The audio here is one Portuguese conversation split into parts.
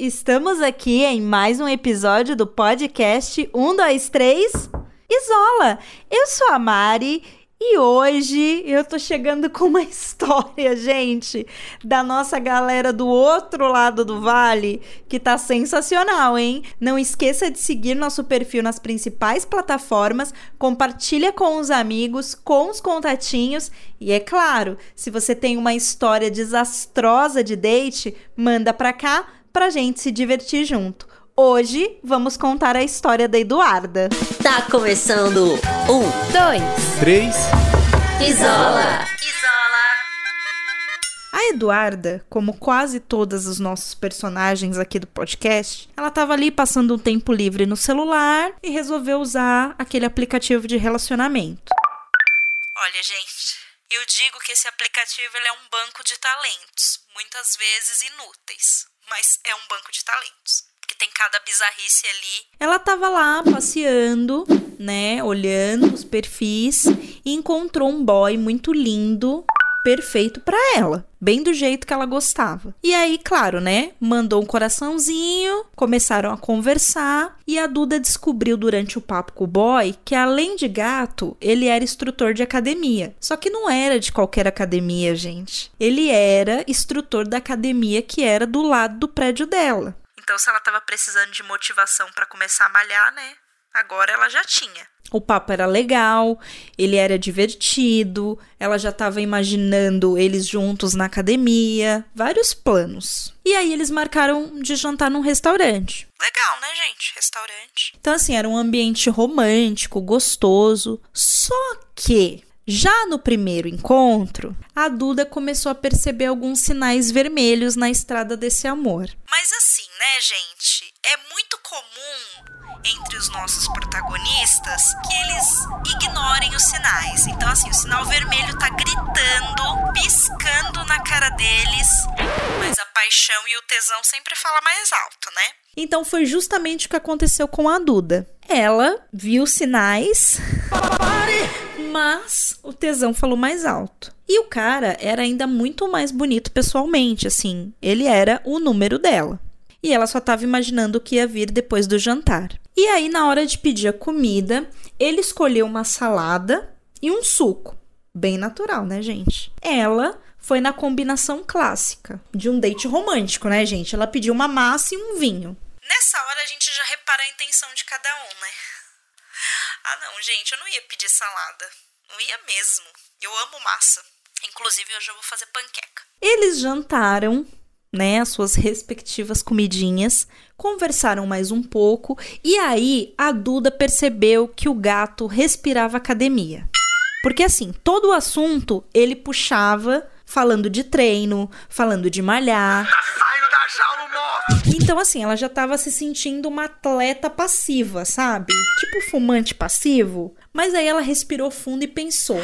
Estamos aqui em mais um episódio do podcast 1, 2, 3 Isola. Eu sou a Mari e hoje eu tô chegando com uma história, gente, da nossa galera do outro lado do vale, que tá sensacional, hein? Não esqueça de seguir nosso perfil nas principais plataformas, compartilha com os amigos, com os contatinhos e é claro, se você tem uma história desastrosa de date, manda pra cá pra gente se divertir junto. Hoje vamos contar a história da Eduarda. Tá começando um, Dois. Três. isola. A Eduarda, como quase todos os nossos personagens aqui do podcast, ela tava ali passando um tempo livre no celular e resolveu usar aquele aplicativo de relacionamento. Olha, gente, eu digo que esse aplicativo ele é um banco de talentos, muitas vezes inúteis, mas é um banco de talentos. Porque tem cada bizarrice ali. Ela tava lá passeando, né? Olhando os perfis e encontrou um boy muito lindo, perfeito pra ela, bem do jeito que ela gostava. E aí, claro, né? Mandou um coraçãozinho, começaram a conversar e a Duda descobriu durante o papo com o boy que além de gato, ele era instrutor de academia. Só que não era de qualquer academia, gente. Ele era instrutor da academia que era do lado do prédio dela. Então, se ela tava precisando de motivação para começar a malhar, né? Agora ela já tinha. O papo era legal, ele era divertido, ela já estava imaginando eles juntos na academia, vários planos. E aí eles marcaram de jantar num restaurante. Legal, né, gente? Restaurante. Então, assim, era um ambiente romântico, gostoso. Só que já no primeiro encontro, a Duda começou a perceber alguns sinais vermelhos na estrada desse amor. Mas assim, né, gente? É muito comum entre os nossos protagonistas que eles ignorem os sinais. Então, assim, o sinal vermelho tá gritando, piscando na cara deles, mas a paixão e o tesão sempre fala mais alto, né? Então foi justamente o que aconteceu com a Duda. Ela viu sinais, mas o tesão falou mais alto. E o cara era ainda muito mais bonito pessoalmente, assim. Ele era o número dela. E ela só estava imaginando o que ia vir depois do jantar. E aí, na hora de pedir a comida, ele escolheu uma salada e um suco. Bem natural, né, gente? Ela foi na combinação clássica de um date romântico, né, gente? Ela pediu uma massa e um vinho. Nessa hora a gente já repara a intenção de cada um, né? Ah, não, gente, eu não ia pedir salada. Não ia mesmo. Eu amo massa. Inclusive, hoje eu vou fazer panqueca. Eles jantaram, né, as suas respectivas comidinhas, conversaram mais um pouco e aí a Duda percebeu que o gato respirava academia. Porque assim, todo o assunto ele puxava falando de treino, falando de malhar. Saindo da jaula, moço! Então, assim, ela já tava se sentindo uma atleta passiva, sabe? Tipo fumante passivo. Mas aí ela respirou fundo e pensou: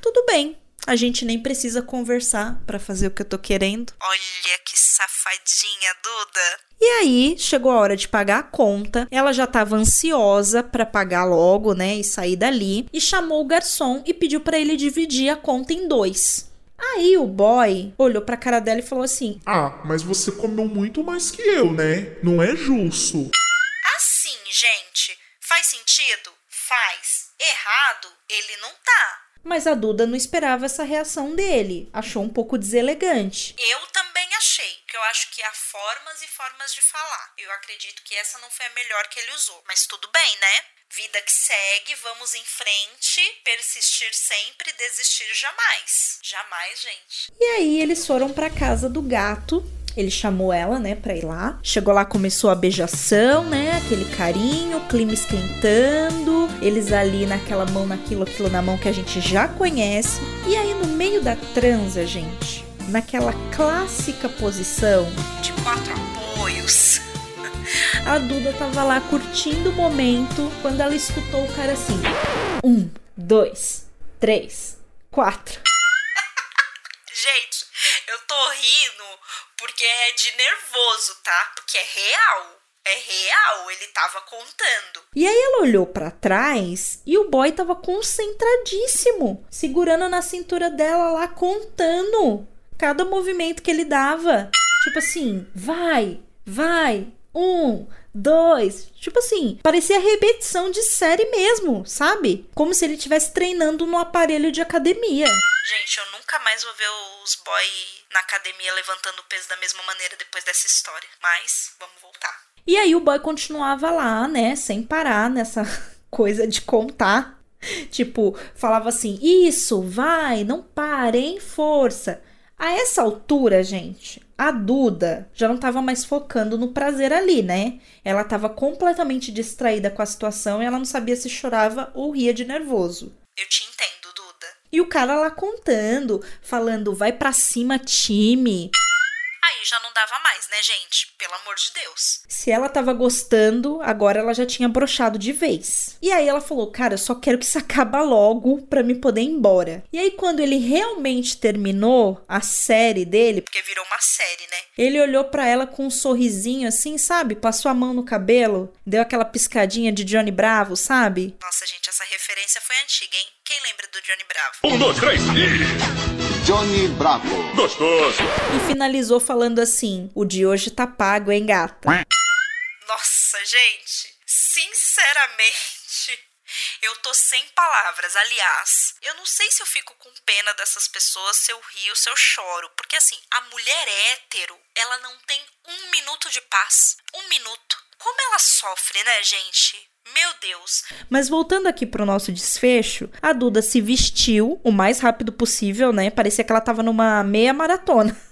tudo bem. A gente nem precisa conversar para fazer o que eu tô querendo. Olha que safadinha, Duda. E aí, chegou a hora de pagar a conta. Ela já tava ansiosa para pagar logo, né, e sair dali, e chamou o garçom e pediu para ele dividir a conta em dois. Aí o boy olhou pra cara dela e falou assim: Ah, mas você comeu muito mais que eu, né? Não é justo. Assim, gente, faz sentido? Faz. Errado, ele não tá. Mas a Duda não esperava essa reação dele. Achou um pouco deselegante. Eu também achei, que eu acho que há formas e formas de falar. Eu acredito que essa não foi a melhor que ele usou. Mas tudo bem, né? Vida que segue, vamos em frente, persistir sempre, desistir jamais. Jamais, gente. E aí eles foram pra casa do gato ele chamou ela, né, pra ir lá. Chegou lá, começou a beijação, né? Aquele carinho, clima esquentando. Eles ali naquela mão, naquilo, aquilo na mão que a gente já conhece. E aí, no meio da transa, gente, naquela clássica posição de quatro apoios. A Duda tava lá curtindo o momento quando ela escutou o cara assim: um, dois, três, quatro. Gente, eu tô rindo porque é de nervoso, tá? Porque é real. É real, ele tava contando. E aí ela olhou para trás e o boy tava concentradíssimo, segurando na cintura dela lá, contando cada movimento que ele dava. Tipo assim, vai, vai, um, dois. Tipo assim, parecia repetição de série mesmo, sabe? Como se ele estivesse treinando no aparelho de academia. Gente, eu nunca mais vou ver os boy na academia levantando peso da mesma maneira depois dessa história. Mas, vamos voltar. E aí o boy continuava lá, né, sem parar nessa coisa de contar. Tipo, falava assim: Isso, vai, não pare, em força. A essa altura, gente, a Duda já não estava mais focando no prazer ali, né? Ela estava completamente distraída com a situação e ela não sabia se chorava ou ria de nervoso. Eu te entendo, Duda. E o cara lá contando, falando: vai pra cima, time aí já não dava mais, né, gente? Pelo amor de Deus. Se ela tava gostando, agora ela já tinha brochado de vez. E aí ela falou: Cara, eu só quero que isso acaba logo pra me poder ir embora. E aí, quando ele realmente terminou a série dele, porque virou uma série, né? Ele olhou para ela com um sorrisinho assim, sabe? Passou a mão no cabelo, deu aquela piscadinha de Johnny Bravo, sabe? Nossa, gente, essa referência foi antiga, hein? Quem lembra do Johnny Bravo? Um, dois, três e. Johnny Bravo. Gostoso. E finalizou falando assim: o de hoje tá pago, hein, gata? Nossa, gente, sinceramente, eu tô sem palavras. Aliás, eu não sei se eu fico com pena dessas pessoas, se eu rio, se eu choro. Porque assim, a mulher hétero, ela não tem um minuto de paz. Um minuto. Como ela sofre, né, gente? Meu Deus. Mas voltando aqui pro nosso desfecho, a Duda se vestiu o mais rápido possível, né? Parecia que ela tava numa meia maratona.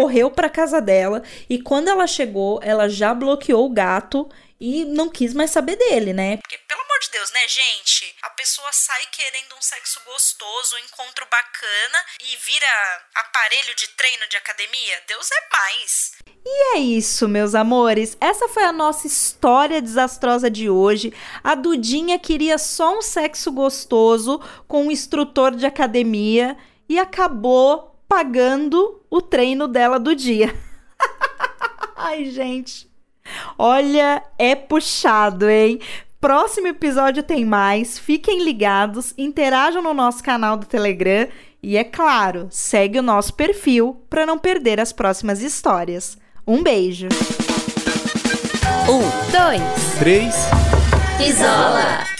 Correu pra casa dela e quando ela chegou, ela já bloqueou o gato e não quis mais saber dele, né? Porque, pelo amor de Deus, né, gente? A pessoa sai querendo um sexo gostoso, um encontro bacana e vira aparelho de treino de academia? Deus é mais. E é isso, meus amores. Essa foi a nossa história desastrosa de hoje. A Dudinha queria só um sexo gostoso com um instrutor de academia e acabou pagando o treino dela do dia. Ai, gente. Olha, é puxado, hein? Próximo episódio tem mais. Fiquem ligados, interajam no nosso canal do Telegram e, é claro, segue o nosso perfil para não perder as próximas histórias. Um beijo. Um, dois, três. Isola.